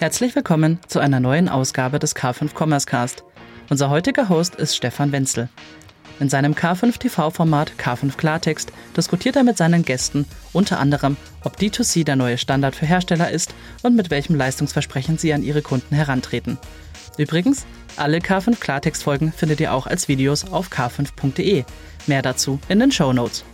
Herzlich willkommen zu einer neuen Ausgabe des K5 Commerce Cast. Unser heutiger Host ist Stefan Wenzel. In seinem K5 TV-Format K5 Klartext diskutiert er mit seinen Gästen unter anderem, ob D2C der neue Standard für Hersteller ist und mit welchem Leistungsversprechen sie an ihre Kunden herantreten. Übrigens, alle K5 Klartext-Folgen findet ihr auch als Videos auf k5.de. Mehr dazu in den Show Notes.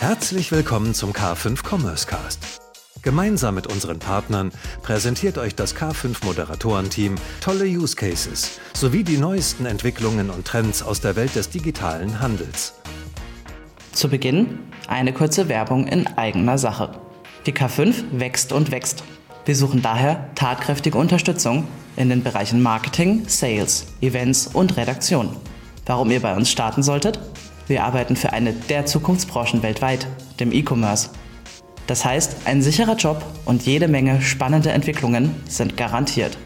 Herzlich willkommen zum K5 Commerce Cast. Gemeinsam mit unseren Partnern präsentiert euch das K5 Moderatorenteam tolle Use Cases sowie die neuesten Entwicklungen und Trends aus der Welt des digitalen Handels. Zu Beginn eine kurze Werbung in eigener Sache. Die K5 wächst und wächst. Wir suchen daher tatkräftige Unterstützung in den Bereichen Marketing, Sales, Events und Redaktion. Warum ihr bei uns starten solltet? Wir arbeiten für eine der Zukunftsbranchen weltweit, dem E-Commerce. Das heißt, ein sicherer Job und jede Menge spannende Entwicklungen sind garantiert.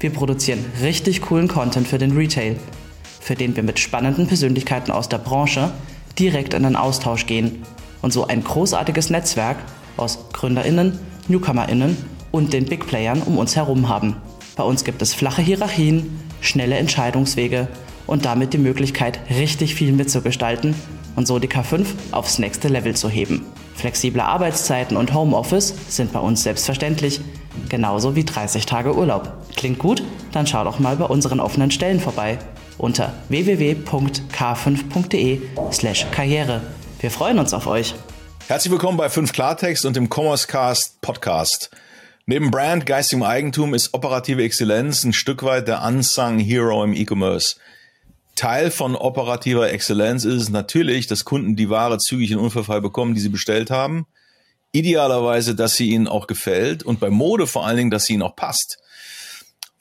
Wir produzieren richtig coolen Content für den Retail, für den wir mit spannenden Persönlichkeiten aus der Branche direkt in den Austausch gehen und so ein großartiges Netzwerk aus Gründerinnen, Newcomerinnen und den Big Playern um uns herum haben. Bei uns gibt es flache Hierarchien, schnelle Entscheidungswege und damit die Möglichkeit, richtig viel mitzugestalten und so die K5 aufs nächste Level zu heben. Flexible Arbeitszeiten und Homeoffice sind bei uns selbstverständlich, genauso wie 30 Tage Urlaub. Klingt gut? Dann schau doch mal bei unseren offenen Stellen vorbei unter www.k5.de/karriere. Wir freuen uns auf euch. Herzlich willkommen bei 5 Klartext und dem Commerce Cast Podcast. Neben Brand, geistigem Eigentum ist operative Exzellenz ein Stück weit der unsung Hero im E-Commerce. Teil von operativer Exzellenz ist es natürlich, dass Kunden die Ware zügig in Unfallfall bekommen, die sie bestellt haben. Idealerweise, dass sie ihnen auch gefällt und bei Mode vor allen Dingen, dass sie ihnen auch passt.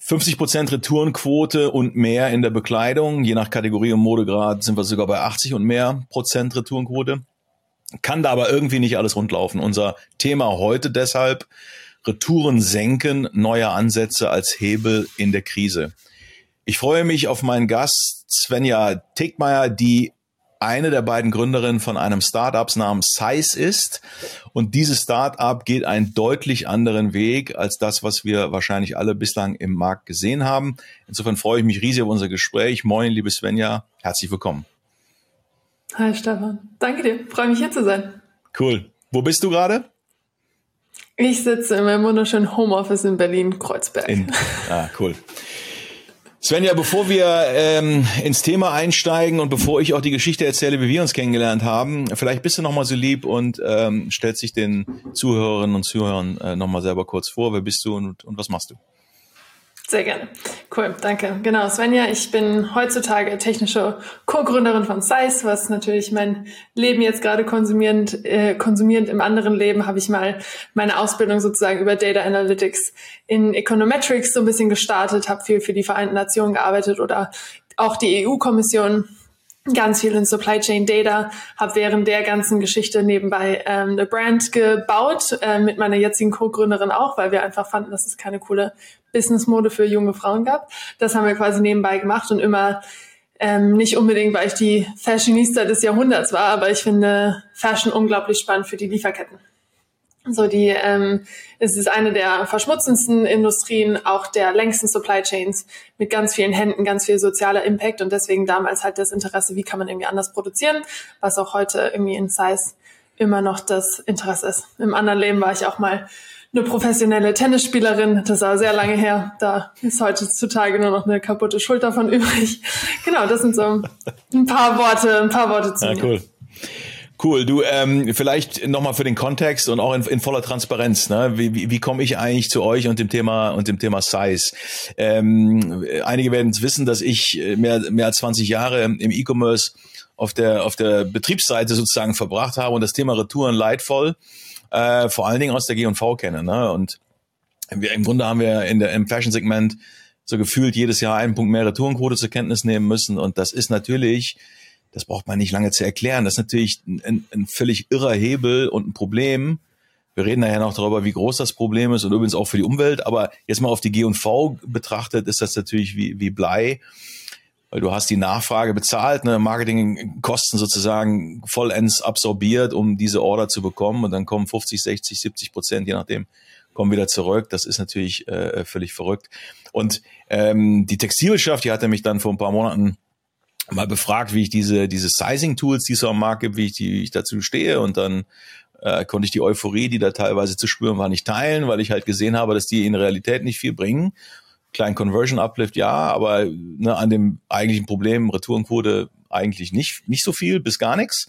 50% Retourenquote und mehr in der Bekleidung. Je nach Kategorie und Modegrad sind wir sogar bei 80 und mehr Prozent Retourenquote. Kann da aber irgendwie nicht alles rundlaufen. Unser Thema heute deshalb Retouren senken, neue Ansätze als Hebel in der Krise. Ich freue mich auf meinen Gast Svenja Tegmeier, die eine der beiden Gründerinnen von einem Startups namens Size ist. Und dieses Startup geht einen deutlich anderen Weg als das, was wir wahrscheinlich alle bislang im Markt gesehen haben. Insofern freue ich mich riesig auf unser Gespräch. Moin, liebe Svenja, herzlich willkommen. Hi Stefan, danke dir, freue mich hier zu sein. Cool. Wo bist du gerade? Ich sitze in meinem wunderschönen Homeoffice in Berlin-Kreuzberg. Ah, cool. Svenja, bevor wir ähm, ins Thema einsteigen und bevor ich auch die Geschichte erzähle, wie wir uns kennengelernt haben, vielleicht bist du nochmal so lieb und ähm, stellst dich den Zuhörerinnen und Zuhörern äh, nochmal selber kurz vor. Wer bist du und, und was machst du? Sehr gerne. Cool, danke. Genau, Svenja, ich bin heutzutage technische Co-Gründerin von Size, was natürlich mein Leben jetzt gerade konsumierend, äh, konsumierend im anderen Leben habe ich mal meine Ausbildung sozusagen über Data Analytics in Econometrics so ein bisschen gestartet, habe viel für die Vereinten Nationen gearbeitet oder auch die EU-Kommission ganz viel in Supply Chain Data, habe während der ganzen Geschichte nebenbei ähm, eine Brand gebaut, äh, mit meiner jetzigen Co-Gründerin auch, weil wir einfach fanden, dass es keine coole Business-Mode für junge Frauen gab. Das haben wir quasi nebenbei gemacht und immer ähm, nicht unbedingt, weil ich die Fashionista des Jahrhunderts war, aber ich finde Fashion unglaublich spannend für die Lieferketten. So die, ähm, es ist eine der verschmutzendsten Industrien, auch der längsten Supply Chains mit ganz vielen Händen, ganz viel sozialer Impact und deswegen damals halt das Interesse, wie kann man irgendwie anders produzieren, was auch heute irgendwie in Size immer noch das Interesse ist. Im anderen Leben war ich auch mal eine professionelle Tennisspielerin, das war sehr lange her. Da ist heutzutage nur noch eine kaputte Schulter von übrig. Genau, das sind so ein paar Worte, ein paar Worte zu ja, mir. Cool. Cool, du ähm, vielleicht nochmal für den Kontext und auch in, in voller Transparenz. Ne? Wie, wie, wie komme ich eigentlich zu euch und dem Thema und dem Thema Size? Ähm, einige werden es wissen, dass ich mehr, mehr als 20 Jahre im E-Commerce auf der auf der Betriebsseite sozusagen verbracht habe und das Thema Retouren leidvoll, äh, vor allen Dingen aus der G&V kenne. Ne? Und wir, im Grunde haben wir in der im Fashion-Segment so gefühlt jedes Jahr einen Punkt mehr Retourenquote zur Kenntnis nehmen müssen und das ist natürlich das braucht man nicht lange zu erklären. Das ist natürlich ein, ein völlig irrer Hebel und ein Problem. Wir reden nachher noch darüber, wie groß das Problem ist und übrigens auch für die Umwelt. Aber jetzt mal auf die G&V betrachtet, ist das natürlich wie, wie Blei. Weil du hast die Nachfrage bezahlt, ne, Marketingkosten sozusagen vollends absorbiert, um diese Order zu bekommen. Und dann kommen 50, 60, 70 Prozent, je nachdem, kommen wieder zurück. Das ist natürlich äh, völlig verrückt. Und ähm, die Textilwirtschaft, die hatte mich dann vor ein paar Monaten mal befragt, wie ich diese, diese Sizing-Tools, die es am Markt gibt, wie ich, die, wie ich dazu stehe. Und dann äh, konnte ich die Euphorie, die da teilweise zu spüren war, nicht teilen, weil ich halt gesehen habe, dass die in Realität nicht viel bringen. Kleinen Conversion Uplift, ja, aber ne, an dem eigentlichen Problem Retourenquote eigentlich nicht, nicht so viel bis gar nichts.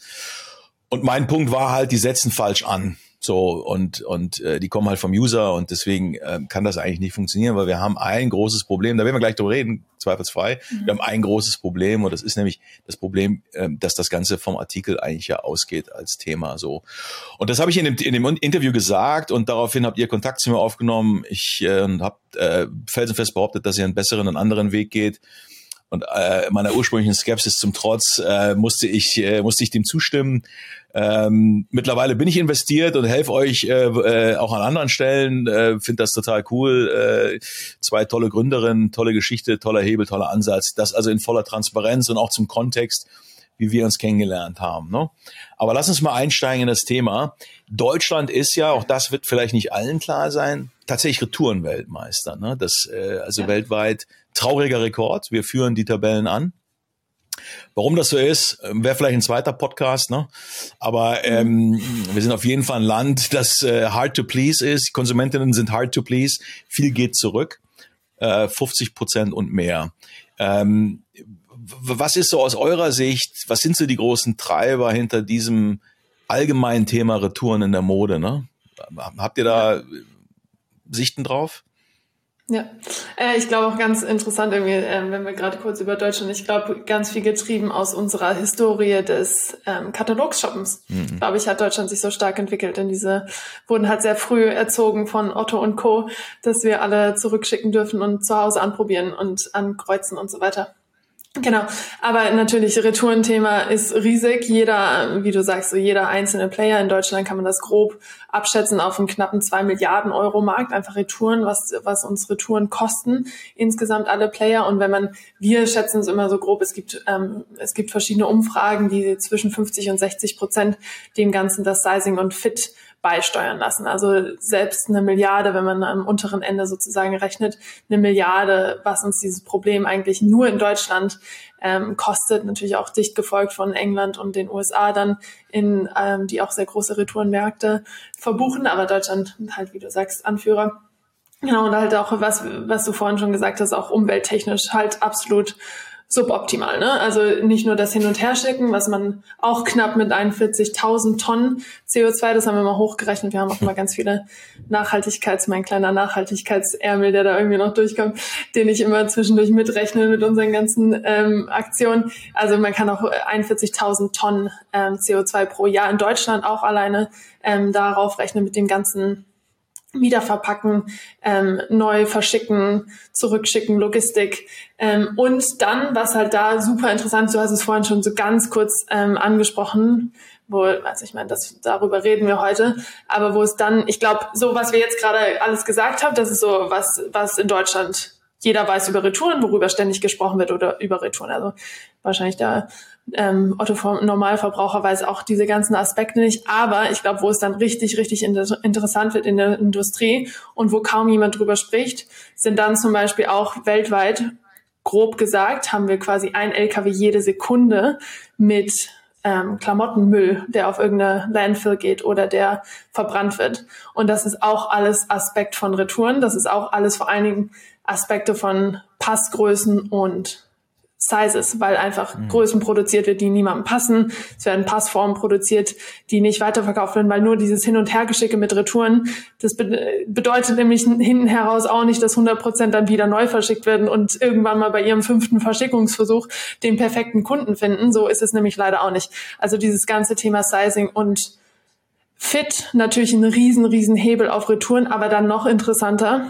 Und mein Punkt war halt, die setzen falsch an. So, und, und äh, die kommen halt vom User und deswegen äh, kann das eigentlich nicht funktionieren, weil wir haben ein großes Problem, da werden wir gleich drüber reden, zweifelsfrei. Mhm. Wir haben ein großes Problem und das ist nämlich das Problem, äh, dass das Ganze vom Artikel eigentlich ja ausgeht als Thema so. Und das habe ich in dem, in dem Interview gesagt und daraufhin habt ihr Kontakt zu mir aufgenommen. Ich äh, habe äh, felsenfest behauptet, dass ihr einen besseren und anderen Weg geht. Und äh, meiner ursprünglichen Skepsis zum Trotz äh, musste ich äh, musste ich dem zustimmen. Ähm, mittlerweile bin ich investiert und helfe euch äh, äh, auch an anderen Stellen. Äh, Finde das total cool. Äh, zwei tolle Gründerinnen, tolle Geschichte, toller Hebel, toller Ansatz. Das also in voller Transparenz und auch zum Kontext, wie wir uns kennengelernt haben. Ne? Aber lass uns mal einsteigen in das Thema. Deutschland ist ja, auch das wird vielleicht nicht allen klar sein, tatsächlich Retourenweltmeister. Ne? Das äh, also ja. weltweit trauriger Rekord. Wir führen die Tabellen an. Warum das so ist, wäre vielleicht ein zweiter Podcast, ne? Aber ähm, wir sind auf jeden Fall ein Land, das äh, hard to please ist. Konsumentinnen sind hard to please. Viel geht zurück, äh, 50 Prozent und mehr. Ähm, was ist so aus eurer Sicht? Was sind so die großen Treiber hinter diesem allgemeinen Thema Retouren in der Mode? Ne? Habt ihr da Sichten drauf? Ja, äh, ich glaube auch ganz interessant irgendwie, äh, wenn wir gerade kurz über Deutschland, ich glaube ganz viel getrieben aus unserer Historie des ähm, Katalogsshoppens. Mhm. Glaube ich, hat Deutschland sich so stark entwickelt, denn diese wurden halt sehr früh erzogen von Otto und Co., dass wir alle zurückschicken dürfen und zu Hause anprobieren und ankreuzen und so weiter. Genau, aber natürlich Retourenthema ist riesig. Jeder, wie du sagst, so jeder einzelne Player in Deutschland kann man das grob abschätzen auf einen knappen zwei Milliarden Euro Markt. Einfach Retouren, was was uns Retouren kosten insgesamt alle Player. Und wenn man, wir schätzen es immer so grob, es gibt ähm, es gibt verschiedene Umfragen, die zwischen 50 und 60 Prozent dem Ganzen das Sizing und Fit beisteuern lassen. Also selbst eine Milliarde, wenn man am unteren Ende sozusagen rechnet, eine Milliarde, was uns dieses Problem eigentlich nur in Deutschland ähm, kostet, natürlich auch dicht gefolgt von England und den USA dann, in ähm, die auch sehr große Retourenmärkte verbuchen, aber Deutschland halt, wie du sagst, Anführer. Genau, und halt auch, was, was du vorhin schon gesagt hast, auch umwelttechnisch halt absolut suboptimal. Ne? Also nicht nur das Hin- und Herschicken, was man auch knapp mit 41.000 Tonnen CO2, das haben wir mal hochgerechnet. Wir haben auch immer ganz viele Nachhaltigkeits, mein kleiner Nachhaltigkeitsärmel, der da irgendwie noch durchkommt, den ich immer zwischendurch mitrechne mit unseren ganzen ähm, Aktionen. Also man kann auch 41.000 Tonnen ähm, CO2 pro Jahr in Deutschland auch alleine ähm, darauf rechnen mit dem ganzen wieder verpacken, ähm, neu verschicken, zurückschicken, Logistik. Ähm, und dann, was halt da super interessant, du hast es vorhin schon so ganz kurz ähm, angesprochen, wo, also ich meine, das, darüber reden wir heute, aber wo es dann, ich glaube, so was wir jetzt gerade alles gesagt haben, das ist so was, was in Deutschland jeder weiß über Retouren, worüber ständig gesprochen wird oder über Retouren. Also wahrscheinlich der ähm, Otto Normalverbraucher weiß auch diese ganzen Aspekte nicht. Aber ich glaube, wo es dann richtig, richtig inter interessant wird in der Industrie und wo kaum jemand drüber spricht, sind dann zum Beispiel auch weltweit, grob gesagt, haben wir quasi ein LKW jede Sekunde mit ähm, Klamottenmüll, der auf irgendeine Landfill geht oder der verbrannt wird. Und das ist auch alles Aspekt von Retouren. Das ist auch alles vor allen Dingen Aspekte von Passgrößen und Sizes, weil einfach mhm. Größen produziert wird, die niemandem passen. Es werden Passformen produziert, die nicht weiterverkauft werden, weil nur dieses Hin- und Hergeschicke mit Retouren, das be bedeutet nämlich hinten heraus auch nicht, dass 100 Prozent dann wieder neu verschickt werden und irgendwann mal bei ihrem fünften Verschickungsversuch den perfekten Kunden finden. So ist es nämlich leider auch nicht. Also dieses ganze Thema Sizing und Fit, natürlich ein riesen, riesen Hebel auf Retouren, aber dann noch interessanter,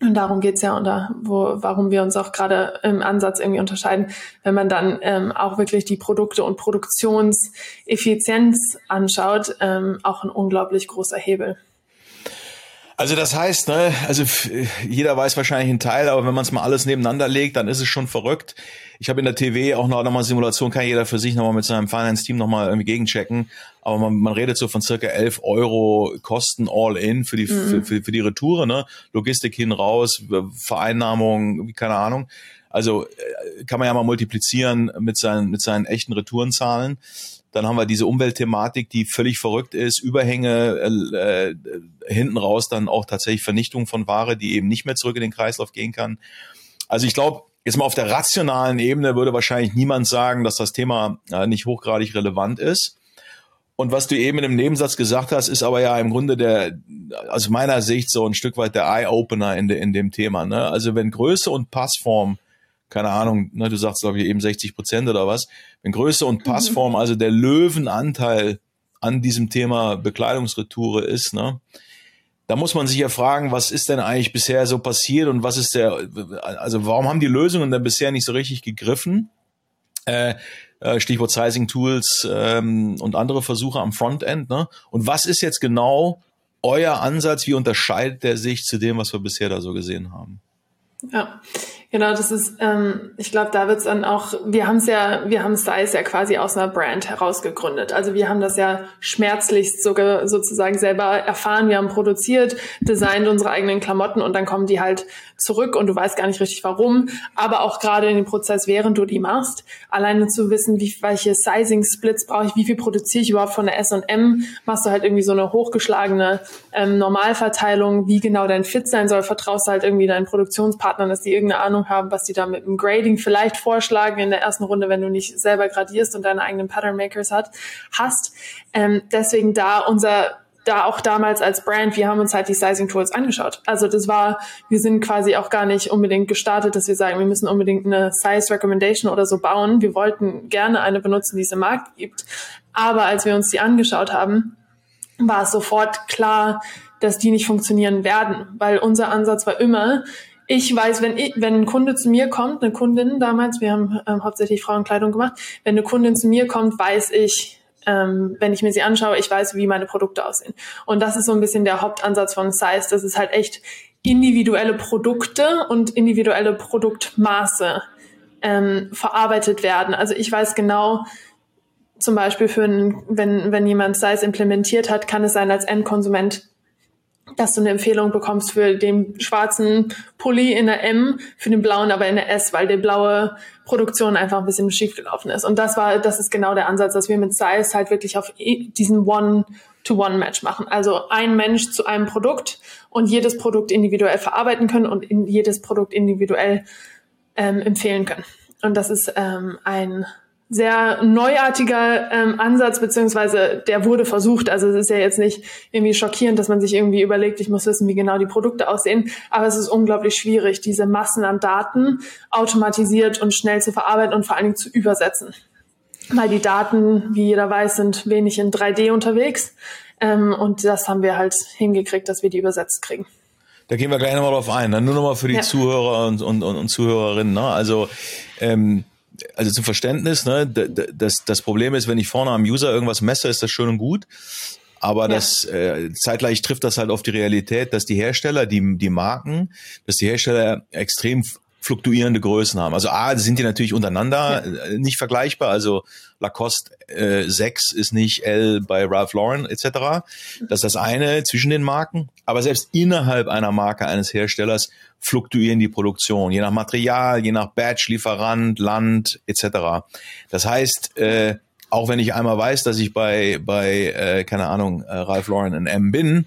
und darum geht's ja, oder wo, warum wir uns auch gerade im Ansatz irgendwie unterscheiden, wenn man dann ähm, auch wirklich die Produkte und Produktionseffizienz anschaut, ähm, auch ein unglaublich großer Hebel. Also das heißt, ne, also jeder weiß wahrscheinlich einen Teil, aber wenn man es mal alles nebeneinander legt, dann ist es schon verrückt. Ich habe in der TV auch noch, noch mal Simulation, kann jeder für sich noch mal mit seinem Finance-Team noch mal irgendwie gegenchecken. Aber man, man redet so von circa 11 Euro Kosten all in für die, mhm. für, für, für die Retoure, ne? Logistik hin, raus, Vereinnahmung, keine Ahnung. Also äh, kann man ja mal multiplizieren mit seinen, mit seinen echten Retourenzahlen. Dann haben wir diese Umweltthematik, die völlig verrückt ist, Überhänge, äh, äh, hinten raus dann auch tatsächlich Vernichtung von Ware, die eben nicht mehr zurück in den Kreislauf gehen kann. Also ich glaube, jetzt mal auf der rationalen Ebene würde wahrscheinlich niemand sagen, dass das Thema äh, nicht hochgradig relevant ist. Und was du eben in dem Nebensatz gesagt hast, ist aber ja im Grunde der, aus meiner Sicht so ein Stück weit der Eye-Opener in, de, in dem Thema. Ne? Also wenn Größe und Passform keine Ahnung, ne, du sagst, glaube ich, eben 60 Prozent oder was. Wenn Größe und Passform mhm. also der Löwenanteil an diesem Thema Bekleidungsretoure ist, ne, da muss man sich ja fragen, was ist denn eigentlich bisher so passiert und was ist der, also warum haben die Lösungen denn bisher nicht so richtig gegriffen? Äh, äh Stichwort Sizing Tools ähm, und andere Versuche am Frontend. Ne? Und was ist jetzt genau euer Ansatz? Wie unterscheidet der sich zu dem, was wir bisher da so gesehen haben? Ja, Genau, das ist, ähm, ich glaube, da wird's dann auch, wir haben es ja, wir haben Size ja quasi aus einer Brand heraus gegründet. Also wir haben das ja schmerzlichst sogar sozusagen selber erfahren. Wir haben produziert, designt unsere eigenen Klamotten und dann kommen die halt zurück und du weißt gar nicht richtig warum. Aber auch gerade in dem Prozess, während du die machst, alleine zu wissen, wie, welche Sizing-Splits brauche ich, wie viel produziere ich überhaupt von der S&M, machst du halt irgendwie so eine hochgeschlagene ähm, Normalverteilung, wie genau dein Fit sein soll, vertraust du halt irgendwie deinen Produktionspartnern, dass die irgendeine Ahnung Ahnung haben, was die da mit dem Grading vielleicht vorschlagen in der ersten Runde, wenn du nicht selber gradierst und deine eigenen Pattern Makers hat, hast. Ähm, deswegen da unser da auch damals als Brand, wir haben uns halt die Sizing Tools angeschaut. Also das war, wir sind quasi auch gar nicht unbedingt gestartet, dass wir sagen, wir müssen unbedingt eine Size Recommendation oder so bauen. Wir wollten gerne eine benutzen, die es im Markt gibt. Aber als wir uns die angeschaut haben, war es sofort klar, dass die nicht funktionieren werden, weil unser Ansatz war immer, ich weiß, wenn, ich, wenn ein Kunde zu mir kommt, eine Kundin damals, wir haben ähm, hauptsächlich Frauenkleidung gemacht, wenn eine Kundin zu mir kommt, weiß ich, ähm, wenn ich mir sie anschaue, ich weiß, wie meine Produkte aussehen. Und das ist so ein bisschen der Hauptansatz von Size, dass es halt echt individuelle Produkte und individuelle Produktmaße ähm, verarbeitet werden. Also ich weiß genau, zum Beispiel für ein, wenn, wenn jemand Size implementiert hat, kann es sein als Endkonsument, dass du eine Empfehlung bekommst für den schwarzen Pulli in der M, für den blauen aber in der S, weil die blaue Produktion einfach ein bisschen schief gelaufen ist. Und das war, das ist genau der Ansatz, dass wir mit Size halt wirklich auf diesen One-to-One-Match machen. Also ein Mensch zu einem Produkt und jedes Produkt individuell verarbeiten können und in jedes Produkt individuell ähm, empfehlen können. Und das ist ähm, ein sehr neuartiger ähm, Ansatz, beziehungsweise der wurde versucht. Also es ist ja jetzt nicht irgendwie schockierend, dass man sich irgendwie überlegt, ich muss wissen, wie genau die Produkte aussehen. Aber es ist unglaublich schwierig, diese Massen an Daten automatisiert und schnell zu verarbeiten und vor allen Dingen zu übersetzen. Weil die Daten, wie jeder weiß, sind wenig in 3D unterwegs. Ähm, und das haben wir halt hingekriegt, dass wir die übersetzt kriegen. Da gehen wir gleich nochmal drauf ein. Ne? Nur nochmal für die ja. Zuhörer und, und, und, und Zuhörerinnen. Ne? Also ähm, also zum Verständnis, ne, das, das Problem ist, wenn ich vorne am User irgendwas messe, ist das schön und gut. Aber ja. das äh, zeitgleich trifft das halt auf die Realität, dass die Hersteller, die, die Marken, dass die Hersteller extrem fluktuierende Größen haben. Also A, sind die natürlich untereinander ja. Äh, nicht vergleichbar. Also Lacoste äh, 6 ist nicht L bei Ralph Lauren etc. Das ist das eine zwischen den Marken. Aber selbst innerhalb einer Marke eines Herstellers fluktuieren die Produktion, je nach Material, je nach Batch, Lieferant, Land etc. Das heißt, äh, auch wenn ich einmal weiß, dass ich bei, bei äh, keine Ahnung, äh, Ralph Lauren ein M bin,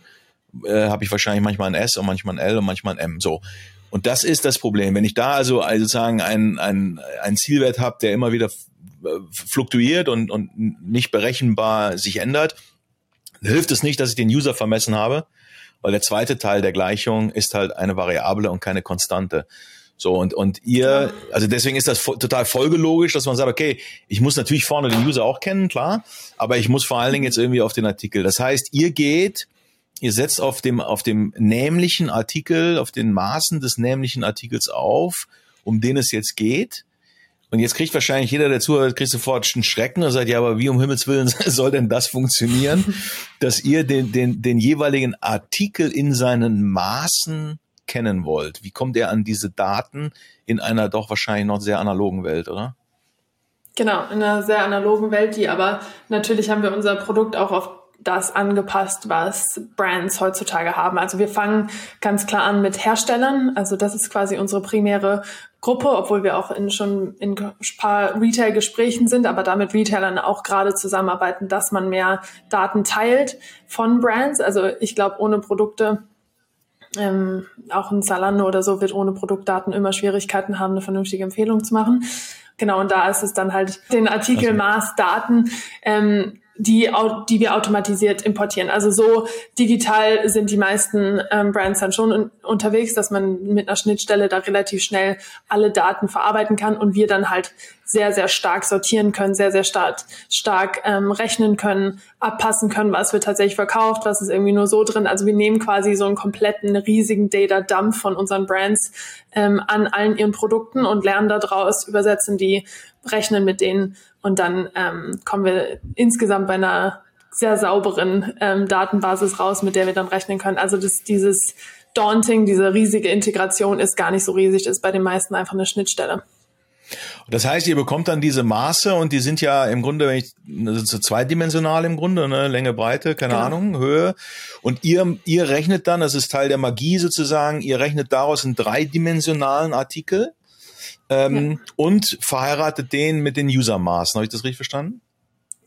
äh, habe ich wahrscheinlich manchmal ein S und manchmal ein L und manchmal ein M. So. Und das ist das Problem. Wenn ich da also, also sozusagen ein, ein, ein Zielwert habe, der immer wieder äh, fluktuiert und, und nicht berechenbar sich ändert, hilft es nicht, dass ich den User vermessen habe, weil der zweite Teil der Gleichung ist halt eine Variable und keine Konstante. So, und, und ihr, also deswegen ist das total folgelogisch, dass man sagt, okay, ich muss natürlich vorne den User auch kennen, klar, aber ich muss vor allen Dingen jetzt irgendwie auf den Artikel. Das heißt, ihr geht ihr setzt auf dem, auf dem nämlichen Artikel, auf den Maßen des nämlichen Artikels auf, um den es jetzt geht. Und jetzt kriegt wahrscheinlich jeder, der zuhört, kriegt sofort einen Schrecken und sagt, ja, aber wie um Himmels Willen soll denn das funktionieren, dass ihr den, den, den jeweiligen Artikel in seinen Maßen kennen wollt? Wie kommt er an diese Daten in einer doch wahrscheinlich noch sehr analogen Welt, oder? Genau, in einer sehr analogen Welt, die aber natürlich haben wir unser Produkt auch auf das angepasst, was Brands heutzutage haben. Also wir fangen ganz klar an mit Herstellern. Also das ist quasi unsere primäre Gruppe, obwohl wir auch in, schon in ein paar Retail-Gesprächen sind, aber damit Retailern auch gerade zusammenarbeiten, dass man mehr Daten teilt von Brands. Also ich glaube, ohne Produkte ähm, auch ein Zalando oder so wird ohne Produktdaten immer Schwierigkeiten haben, eine vernünftige Empfehlung zu machen. Genau, und da ist es dann halt den Artikel Maß Daten ähm, die, die wir automatisiert importieren. Also so digital sind die meisten ähm, Brands dann schon un unterwegs, dass man mit einer Schnittstelle da relativ schnell alle Daten verarbeiten kann und wir dann halt sehr, sehr stark sortieren können, sehr, sehr stark, stark ähm, rechnen können, abpassen können, was wird tatsächlich verkauft, was ist irgendwie nur so drin. Also wir nehmen quasi so einen kompletten riesigen Data-Dump von unseren Brands ähm, an allen ihren Produkten und lernen daraus, übersetzen die, rechnen mit denen und dann ähm, kommen wir insgesamt bei einer sehr sauberen ähm, Datenbasis raus, mit der wir dann rechnen können. Also das, dieses Daunting, diese riesige Integration ist gar nicht so riesig, ist bei den meisten einfach eine Schnittstelle. Das heißt, ihr bekommt dann diese Maße und die sind ja im Grunde, wenn ich, sind so zweidimensional im Grunde, ne? Länge, Breite, keine genau. Ahnung, Höhe. Und ihr, ihr rechnet dann, das ist Teil der Magie sozusagen, ihr rechnet daraus einen dreidimensionalen Artikel ähm, ja. und verheiratet den mit den User-Maßen. Habe ich das richtig verstanden?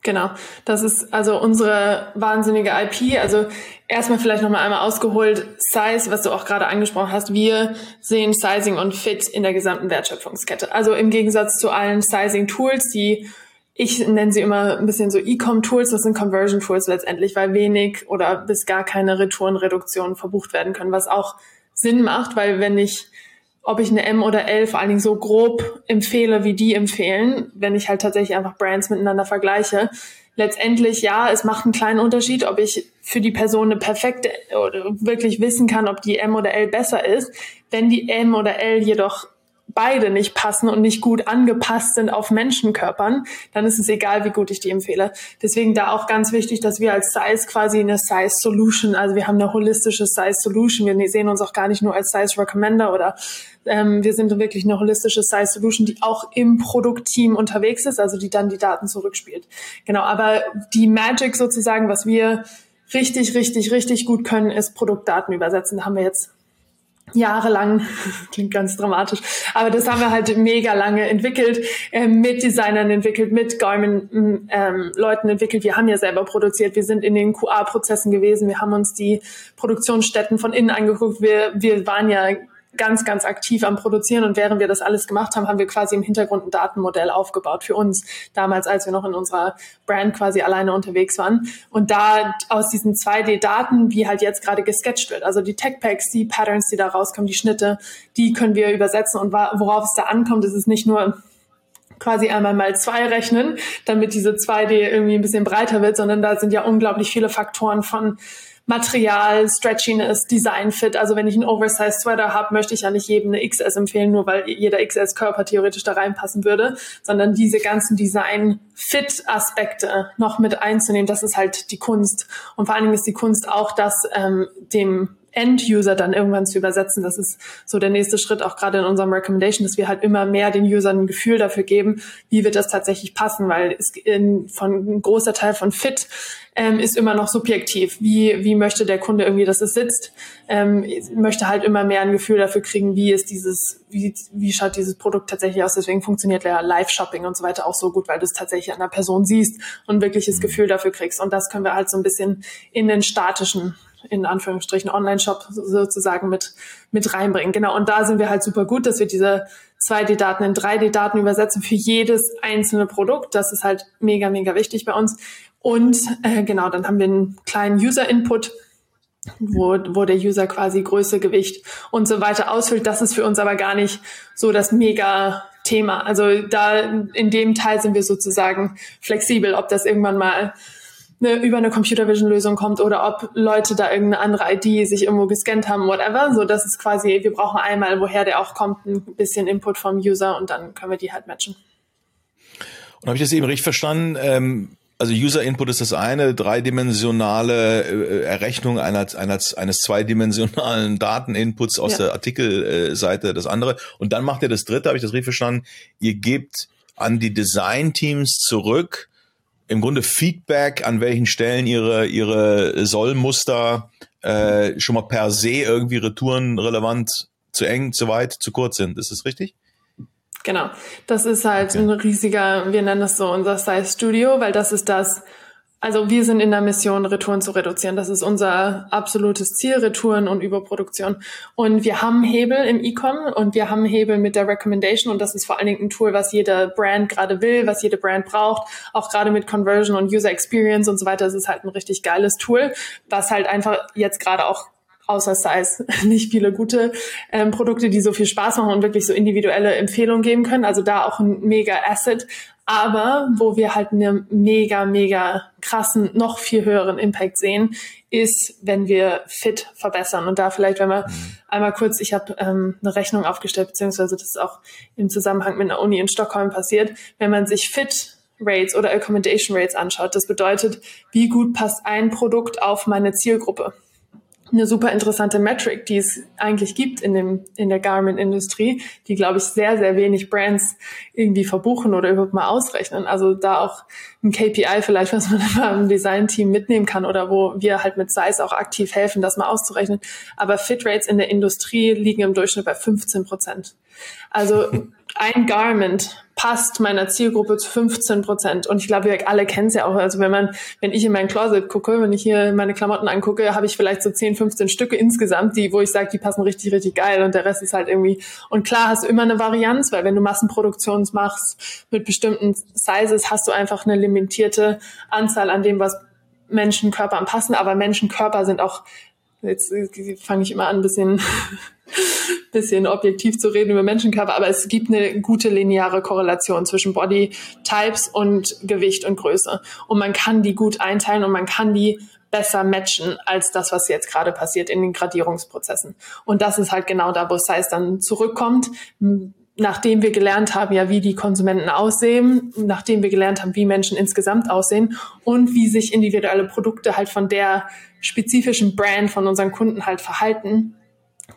Genau, das ist also unsere wahnsinnige IP. Also erstmal vielleicht nochmal einmal ausgeholt, Size, was du auch gerade angesprochen hast. Wir sehen Sizing und Fit in der gesamten Wertschöpfungskette. Also im Gegensatz zu allen Sizing-Tools, die ich nenne sie immer ein bisschen so E-Com-Tools, das sind Conversion-Tools letztendlich, weil wenig oder bis gar keine Retourenreduktionen verbucht werden können, was auch Sinn macht, weil wenn ich ob ich eine M oder L vor allen Dingen so grob empfehle, wie die empfehlen, wenn ich halt tatsächlich einfach Brands miteinander vergleiche. Letztendlich, ja, es macht einen kleinen Unterschied, ob ich für die Person eine perfekte oder wirklich wissen kann, ob die M oder L besser ist. Wenn die M oder L jedoch beide nicht passen und nicht gut angepasst sind auf Menschenkörpern, dann ist es egal, wie gut ich die empfehle. Deswegen da auch ganz wichtig, dass wir als Size quasi eine Size Solution, also wir haben eine holistische Size Solution. Wir sehen uns auch gar nicht nur als Size Recommender oder ähm, wir sind wirklich eine holistische Size Solution, die auch im Produktteam unterwegs ist, also die dann die Daten zurückspielt. Genau, aber die Magic sozusagen, was wir richtig, richtig, richtig gut können, ist Produktdaten übersetzen. Da haben wir jetzt jahrelang, klingt ganz dramatisch, aber das haben wir halt mega lange entwickelt, äh, mit Designern entwickelt, mit Garmin ähm, Leuten entwickelt. Wir haben ja selber produziert, wir sind in den QA-Prozessen gewesen, wir haben uns die Produktionsstätten von innen angeguckt, wir, wir waren ja ganz, ganz aktiv am Produzieren. Und während wir das alles gemacht haben, haben wir quasi im Hintergrund ein Datenmodell aufgebaut für uns, damals, als wir noch in unserer Brand quasi alleine unterwegs waren. Und da aus diesen 2D-Daten, wie halt jetzt gerade gesketcht wird, also die Tech-Packs, die Patterns, die da rauskommen, die Schnitte, die können wir übersetzen. Und worauf es da ankommt, ist es nicht nur quasi einmal mal zwei rechnen, damit diese 2D irgendwie ein bisschen breiter wird, sondern da sind ja unglaublich viele Faktoren von Material, Stretchiness, Design Fit. Also wenn ich einen Oversized Sweater habe, möchte ich ja nicht jedem eine XS empfehlen, nur weil jeder XS-Körper theoretisch da reinpassen würde, sondern diese ganzen Design-Fit-Aspekte noch mit einzunehmen, das ist halt die Kunst. Und vor allen Dingen ist die Kunst auch, das ähm, dem End-User dann irgendwann zu übersetzen. Das ist so der nächste Schritt auch gerade in unserem Recommendation, dass wir halt immer mehr den Usern ein Gefühl dafür geben, wie wird das tatsächlich passen, weil es in, von ein großer Teil von Fit ähm, ist immer noch subjektiv. Wie, wie möchte der Kunde irgendwie, dass es sitzt? Ähm, möchte halt immer mehr ein Gefühl dafür kriegen, wie ist dieses, wie, wie schaut dieses Produkt tatsächlich aus? Deswegen funktioniert ja Live-Shopping und so weiter auch so gut, weil du es tatsächlich an der Person siehst und wirkliches mhm. Gefühl dafür kriegst. Und das können wir halt so ein bisschen in den statischen in Anführungsstrichen Online-Shop sozusagen mit, mit reinbringen. Genau. Und da sind wir halt super gut, dass wir diese 2D-Daten in 3D-Daten übersetzen für jedes einzelne Produkt. Das ist halt mega, mega wichtig bei uns. Und äh, genau, dann haben wir einen kleinen User-Input, wo, wo der User quasi Größe, Gewicht und so weiter ausfüllt. Das ist für uns aber gar nicht so das mega Thema. Also da in dem Teil sind wir sozusagen flexibel, ob das irgendwann mal eine, über eine Computer Vision Lösung kommt oder ob Leute da irgendeine andere ID sich irgendwo gescannt haben, whatever. So, das ist quasi, wir brauchen einmal, woher der auch kommt, ein bisschen Input vom User und dann können wir die halt matchen. Und habe ich das eben richtig verstanden? Ähm, also User Input ist das eine, dreidimensionale äh, Errechnung einer, einer, eines zweidimensionalen Dateninputs aus ja. der Artikelseite das andere. Und dann macht ihr das dritte, habe ich das richtig verstanden? Ihr gebt an die Design-Teams zurück im Grunde Feedback, an welchen Stellen ihre, ihre Sollmuster äh, schon mal per se irgendwie retourenrelevant zu eng, zu weit, zu kurz sind. Ist das richtig? Genau. Das ist halt okay. ein riesiger, wir nennen das so unser Size Studio, weil das ist das, also wir sind in der Mission, Retouren zu reduzieren. Das ist unser absolutes Ziel, Retouren und Überproduktion. Und wir haben Hebel im E-Com und wir haben Hebel mit der Recommendation und das ist vor allen Dingen ein Tool, was jede Brand gerade will, was jede Brand braucht. Auch gerade mit Conversion und User Experience und so weiter. Das ist halt ein richtig geiles Tool, was halt einfach jetzt gerade auch außer Size nicht viele gute ähm, Produkte, die so viel Spaß machen und wirklich so individuelle Empfehlungen geben können. Also da auch ein mega Asset. Aber wo wir halt einen mega, mega krassen, noch viel höheren Impact sehen, ist, wenn wir Fit verbessern. Und da vielleicht, wenn wir mhm. einmal kurz, ich habe ähm, eine Rechnung aufgestellt, beziehungsweise das ist auch im Zusammenhang mit einer Uni in Stockholm passiert, wenn man sich Fit Rates oder Accommodation Rates anschaut. Das bedeutet, wie gut passt ein Produkt auf meine Zielgruppe eine super interessante Metric, die es eigentlich gibt in dem in der Garment-Industrie, die glaube ich sehr sehr wenig Brands irgendwie verbuchen oder überhaupt mal ausrechnen. Also da auch ein KPI vielleicht, was man im Design-Team mitnehmen kann oder wo wir halt mit Size auch aktiv helfen, das mal auszurechnen. Aber Fit Rates in der Industrie liegen im Durchschnitt bei 15 Prozent. Also ein Garment passt meiner Zielgruppe zu 15 Prozent. Und ich glaube, wir alle kennen es ja auch. Also wenn man, wenn ich in mein Closet gucke, wenn ich hier meine Klamotten angucke, habe ich vielleicht so 10, 15 Stücke insgesamt, die, wo ich sage, die passen richtig, richtig geil und der Rest ist halt irgendwie. Und klar hast du immer eine Varianz, weil wenn du Massenproduktion machst mit bestimmten Sizes, hast du einfach eine limitierte Anzahl an dem, was Menschenkörper passen. Aber Menschenkörper sind auch jetzt fange ich immer an, ein bisschen bisschen objektiv zu reden über Menschenkörper, aber es gibt eine gute lineare Korrelation zwischen Body Types und Gewicht und Größe. Und man kann die gut einteilen und man kann die besser matchen als das, was jetzt gerade passiert in den Gradierungsprozessen. Und das ist halt genau da, wo Size dann zurückkommt, nachdem wir gelernt haben, ja, wie die Konsumenten aussehen, nachdem wir gelernt haben, wie Menschen insgesamt aussehen und wie sich individuelle Produkte halt von der spezifischen Brand von unseren Kunden halt verhalten,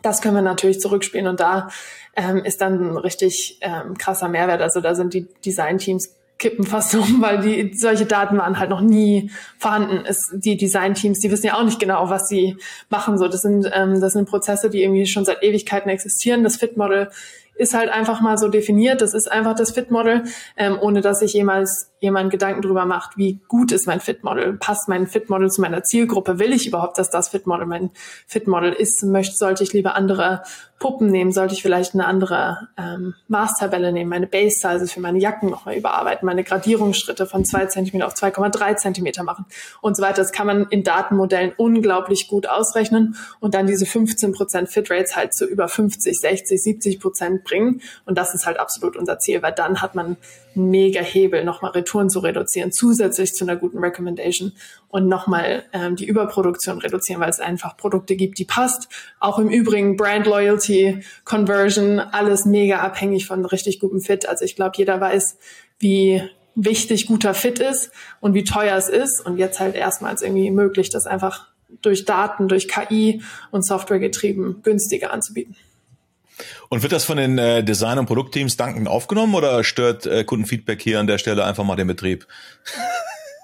das können wir natürlich zurückspielen und da ähm, ist dann ein richtig ähm, krasser Mehrwert. Also da sind die Design-Teams kippen fast um, weil die solche Daten waren halt noch nie vorhanden. Es, die Design-Teams, die wissen ja auch nicht genau, was sie machen. So, das sind ähm, das sind Prozesse, die irgendwie schon seit Ewigkeiten existieren. Das Fit-Model ist halt einfach mal so definiert. Das ist einfach das Fit-Model, ähm, ohne dass sich jemals jemand Gedanken drüber macht, wie gut ist mein Fit-Model? Passt mein Fit-Model zu meiner Zielgruppe? Will ich überhaupt, dass das Fit-Model mein Fit-Model ist? Möchte, sollte ich lieber andere Puppen nehmen? Sollte ich vielleicht eine andere ähm, Maßtabelle nehmen? Meine Base-Sizes für meine Jacken nochmal überarbeiten? Meine Gradierungsschritte von zwei Zentimeter auf 2,3 Zentimeter machen? Und so weiter. Das kann man in Datenmodellen unglaublich gut ausrechnen und dann diese 15 Prozent Fit-Rates halt zu über 50, 60, 70 Prozent bringen. Und das ist halt absolut unser Ziel, weil dann hat man mega Hebel, nochmal Retouren zu reduzieren, zusätzlich zu einer guten Recommendation und nochmal ähm, die Überproduktion reduzieren, weil es einfach Produkte gibt, die passt. Auch im Übrigen Brand Loyalty, Conversion, alles mega abhängig von richtig gutem Fit. Also ich glaube, jeder weiß, wie wichtig guter Fit ist und wie teuer es ist. Und jetzt halt erstmals irgendwie möglich, das einfach durch Daten, durch KI und Software getrieben günstiger anzubieten. Und wird das von den äh, Design- und Produktteams dankend aufgenommen oder stört äh, Kundenfeedback hier an der Stelle einfach mal den Betrieb?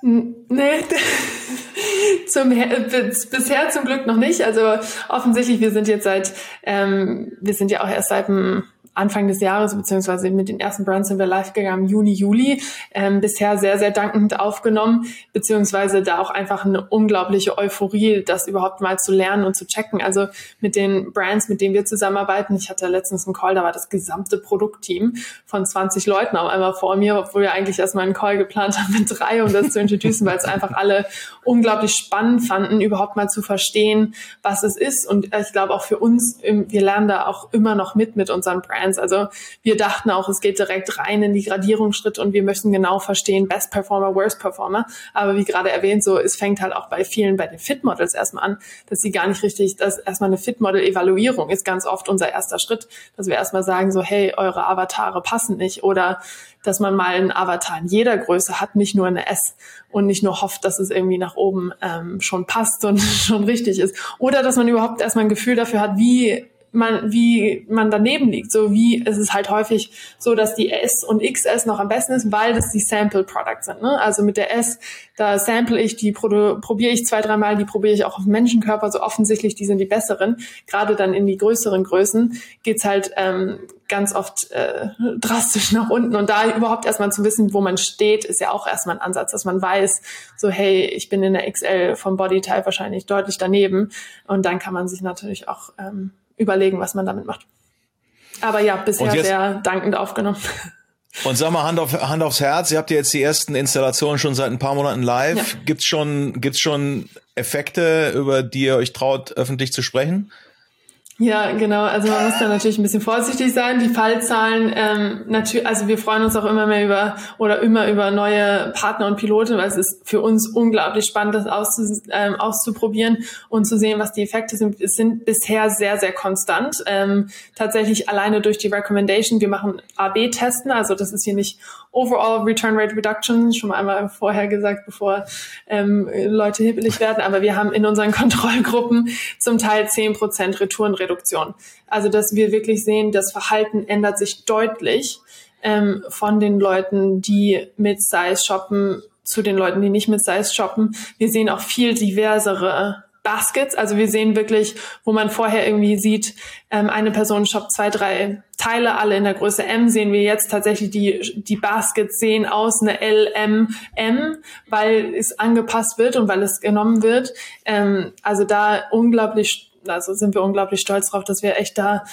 Nee, zum, bisher zum Glück noch nicht. Also offensichtlich, wir sind jetzt seit, ähm, wir sind ja auch erst seit dem Anfang des Jahres, beziehungsweise mit den ersten Brands sind wir live gegangen, Juni, Juli, ähm, bisher sehr, sehr dankend aufgenommen, beziehungsweise da auch einfach eine unglaubliche Euphorie, das überhaupt mal zu lernen und zu checken. Also mit den Brands, mit denen wir zusammenarbeiten, ich hatte letztens einen Call, da war das gesamte Produktteam von 20 Leuten auf einmal vor mir, obwohl wir eigentlich erstmal einen Call geplant haben mit drei, um das zu introducen, weil es einfach alle unglaublich spannend fanden, überhaupt mal zu verstehen, was es ist. Und ich glaube auch für uns, wir lernen da auch immer noch mit mit unseren Brands Brands. Also wir dachten auch, es geht direkt rein in die Gradierungsschritte und wir müssen genau verstehen, Best Performer, Worst Performer. Aber wie gerade erwähnt, so es fängt halt auch bei vielen, bei den Fit Models erstmal an, dass sie gar nicht richtig, dass erstmal eine Fit Model Evaluierung ist ganz oft unser erster Schritt, dass wir erstmal sagen so, hey, eure Avatare passen nicht oder dass man mal einen Avatar in jeder Größe hat, nicht nur eine S und nicht nur hofft, dass es irgendwie nach oben ähm, schon passt und schon richtig ist. Oder dass man überhaupt erstmal ein Gefühl dafür hat, wie man, wie man daneben liegt. So wie es ist halt häufig so, dass die S und XS noch am besten ist, weil das die Sample Products sind. Ne? Also mit der S, da sample ich, die probiere ich zwei, dreimal, die probiere ich auch auf Menschenkörper. So offensichtlich, die sind die besseren. Gerade dann in die größeren Größen geht's halt ähm, ganz oft äh, drastisch nach unten. Und da überhaupt erstmal zu wissen, wo man steht, ist ja auch erstmal ein Ansatz, dass man weiß, so hey, ich bin in der XL vom Bodytype wahrscheinlich deutlich daneben. Und dann kann man sich natürlich auch ähm, überlegen, was man damit macht. Aber ja, bisher jetzt, sehr dankend aufgenommen. Und sag mal Hand, auf, Hand aufs Herz, ihr habt ja jetzt die ersten Installationen schon seit ein paar Monaten live. Ja. Gibt's schon, gibt's schon Effekte, über die ihr euch traut, öffentlich zu sprechen? Ja, genau. Also man muss da natürlich ein bisschen vorsichtig sein. Die Fallzahlen, ähm, natürlich, also wir freuen uns auch immer mehr über oder immer über neue Partner und Piloten, weil es ist für uns unglaublich spannend, das auszu, ähm, auszuprobieren und zu sehen, was die Effekte sind. Es sind bisher sehr, sehr konstant. Ähm, tatsächlich alleine durch die Recommendation. Wir machen AB-Testen, also das ist hier nicht Overall Return Rate Reduction, schon mal einmal vorher gesagt, bevor ähm, Leute hibbelig werden, aber wir haben in unseren Kontrollgruppen zum Teil 10% Retourenreduktion. Also dass wir wirklich sehen, das Verhalten ändert sich deutlich ähm, von den Leuten, die mit Size shoppen, zu den Leuten, die nicht mit Size shoppen. Wir sehen auch viel diversere Baskets. Also wir sehen wirklich, wo man vorher irgendwie sieht, ähm, eine Person shoppt zwei, drei Teile, alle in der Größe M, sehen wir jetzt tatsächlich die, die Baskets sehen aus eine L, M, M, weil es angepasst wird und weil es genommen wird. Ähm, also da unglaublich, also sind wir unglaublich stolz drauf, dass wir echt da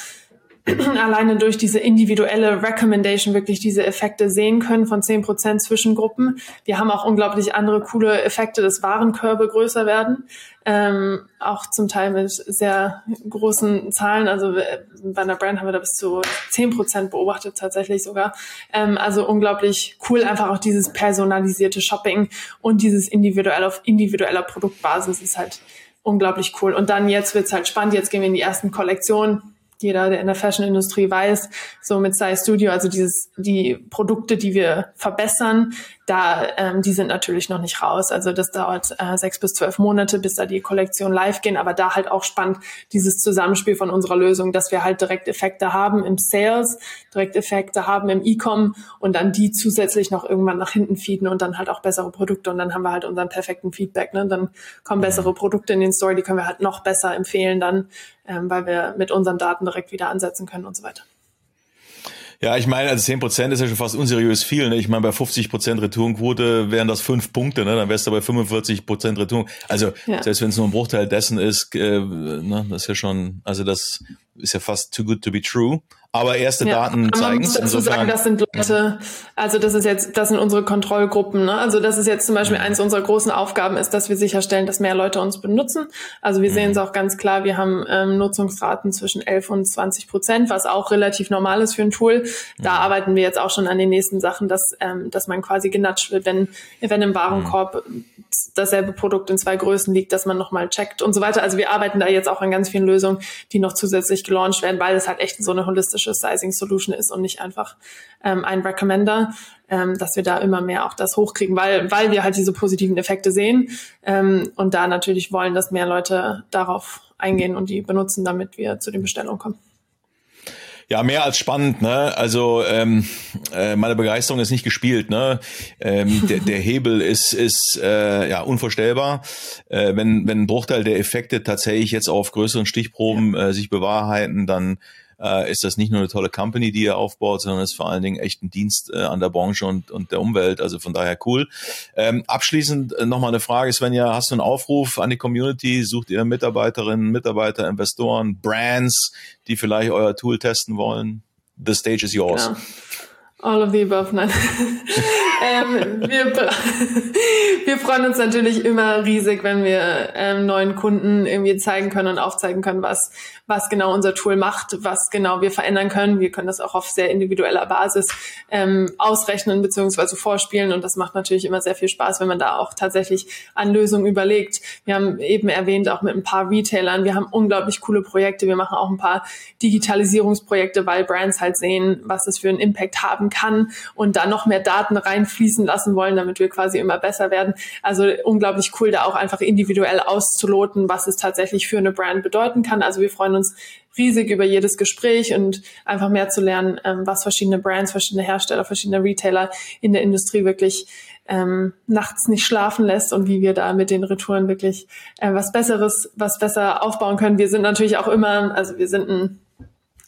alleine durch diese individuelle Recommendation wirklich diese Effekte sehen können von zehn Prozent Zwischengruppen. Wir haben auch unglaublich andere coole Effekte, dass Warenkörbe größer werden, ähm, auch zum Teil mit sehr großen Zahlen. Also äh, bei einer Brand haben wir da bis zu zehn Prozent beobachtet tatsächlich sogar. Ähm, also unglaublich cool, einfach auch dieses personalisierte Shopping und dieses individuell auf individueller Produktbasis ist halt unglaublich cool. Und dann jetzt wird's halt spannend. Jetzt gehen wir in die ersten Kollektionen jeder, der in der Fashion-Industrie weiß, so mit Size Studio, also dieses, die Produkte, die wir verbessern, da, ähm, die sind natürlich noch nicht raus. Also das dauert äh, sechs bis zwölf Monate, bis da die Kollektion live gehen. Aber da halt auch spannend dieses Zusammenspiel von unserer Lösung, dass wir halt direkt Effekte haben im Sales, direkt Effekte haben im E-Com und dann die zusätzlich noch irgendwann nach hinten feeden und dann halt auch bessere Produkte und dann haben wir halt unseren perfekten Feedback. Ne? Dann kommen bessere Produkte in den Store, die können wir halt noch besser empfehlen dann, ähm, weil wir mit unseren Daten direkt wieder ansetzen können und so weiter. Ja, ich meine, also 10 Prozent ist ja schon fast unseriös viel. Ne? Ich meine, bei 50 Prozent Retourenquote wären das fünf Punkte, ne? dann wärst du bei 45 Prozent Retouren. Also ja. selbst wenn es nur ein Bruchteil dessen ist, äh, ne? das ist ja schon, also das ist ja fast too good to be true. Aber erste ja, Daten zeigen es. dazu sagen, das sind Leute, also das ist jetzt, das sind unsere Kontrollgruppen. Ne? Also das ist jetzt zum Beispiel mhm. eines unserer großen Aufgaben ist, dass wir sicherstellen, dass mehr Leute uns benutzen. Also wir mhm. sehen es auch ganz klar, wir haben ähm, Nutzungsraten zwischen 11 und 20 Prozent, was auch relativ normal ist für ein Tool. Da mhm. arbeiten wir jetzt auch schon an den nächsten Sachen, dass, ähm, dass man quasi genatscht wird, wenn, wenn im Warenkorb mhm. Dasselbe Produkt in zwei Größen liegt, dass man nochmal checkt und so weiter. Also wir arbeiten da jetzt auch an ganz vielen Lösungen, die noch zusätzlich gelauncht werden, weil es halt echt so eine holistische holistische Sizing Solution ist und nicht einfach ähm, ein Recommender, ähm, dass wir da immer mehr auch das hochkriegen, weil, weil wir halt diese positiven Effekte sehen ähm, und da natürlich wollen, dass mehr Leute darauf eingehen und die benutzen, damit wir zu den Bestellungen kommen. Ja, mehr als spannend, ne? Also ähm, äh, meine Begeisterung ist nicht gespielt, ne? Ähm, der, der Hebel ist ist äh, ja unvorstellbar, äh, wenn wenn ein Bruchteil der Effekte tatsächlich jetzt auf größeren Stichproben äh, sich bewahrheiten, dann äh, ist das nicht nur eine tolle Company, die ihr aufbaut, sondern ist vor allen Dingen echt ein Dienst äh, an der Branche und, und der Umwelt. Also von daher cool. Ähm, abschließend äh, nochmal eine Frage, Svenja, hast du einen Aufruf an die Community? Sucht ihr Mitarbeiterinnen, Mitarbeiter, Investoren, Brands, die vielleicht euer Tool testen wollen? The stage is yours. Ja. All of the above, nein. ähm, wir, wir freuen uns natürlich immer riesig, wenn wir ähm, neuen Kunden irgendwie zeigen können und aufzeigen können, was, was genau unser Tool macht, was genau wir verändern können. Wir können das auch auf sehr individueller Basis ähm, ausrechnen bzw. vorspielen und das macht natürlich immer sehr viel Spaß, wenn man da auch tatsächlich an Lösungen überlegt. Wir haben eben erwähnt, auch mit ein paar Retailern, wir haben unglaublich coole Projekte, wir machen auch ein paar Digitalisierungsprojekte, weil Brands halt sehen, was das für einen Impact haben kann und da noch mehr Daten reinfließen lassen wollen, damit wir quasi immer besser werden. Also unglaublich cool, da auch einfach individuell auszuloten, was es tatsächlich für eine Brand bedeuten kann. Also wir freuen uns riesig über jedes Gespräch und einfach mehr zu lernen, ähm, was verschiedene Brands, verschiedene Hersteller, verschiedene Retailer in der Industrie wirklich ähm, nachts nicht schlafen lässt und wie wir da mit den Retouren wirklich äh, was Besseres, was besser aufbauen können. Wir sind natürlich auch immer, also wir sind ein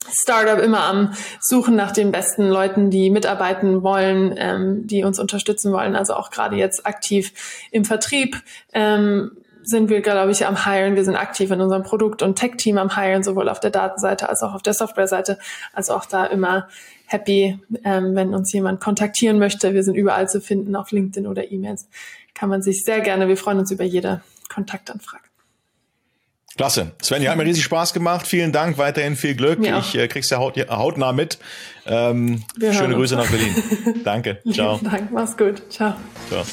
Startup immer am Suchen nach den besten Leuten, die mitarbeiten wollen, ähm, die uns unterstützen wollen. Also auch gerade jetzt aktiv im Vertrieb ähm, sind wir, glaube ich, am Hiren. Wir sind aktiv in unserem Produkt- und Tech-Team am Hiren, sowohl auf der Datenseite als auch auf der Software-Seite. Also auch da immer happy, ähm, wenn uns jemand kontaktieren möchte. Wir sind überall zu finden, auf LinkedIn oder E-Mails. Kann man sich sehr gerne, wir freuen uns über jede Kontaktanfrage. Klasse. Sven, hat mir riesig Spaß gemacht. Vielen Dank, weiterhin viel Glück. Ja. Ich äh, krieg's ja haut, hautnah mit. Ähm, schöne Grüße nach Berlin. Danke. Ciao. Danke, mach's gut. Ciao. Ciao.